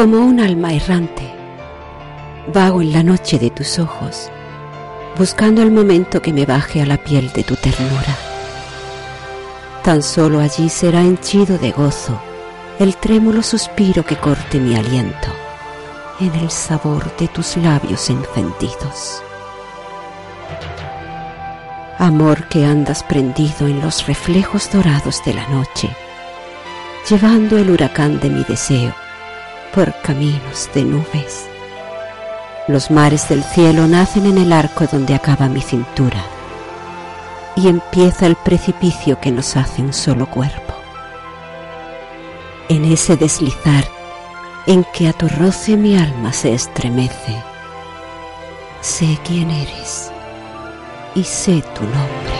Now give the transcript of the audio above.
Como un alma errante, vago en la noche de tus ojos, buscando el momento que me baje a la piel de tu ternura. Tan solo allí será henchido de gozo el trémulo suspiro que corte mi aliento en el sabor de tus labios encendidos. Amor que andas prendido en los reflejos dorados de la noche, llevando el huracán de mi deseo por caminos de nubes. Los mares del cielo nacen en el arco donde acaba mi cintura y empieza el precipicio que nos hace un solo cuerpo. En ese deslizar en que a tu roce mi alma se estremece, sé quién eres y sé tu nombre.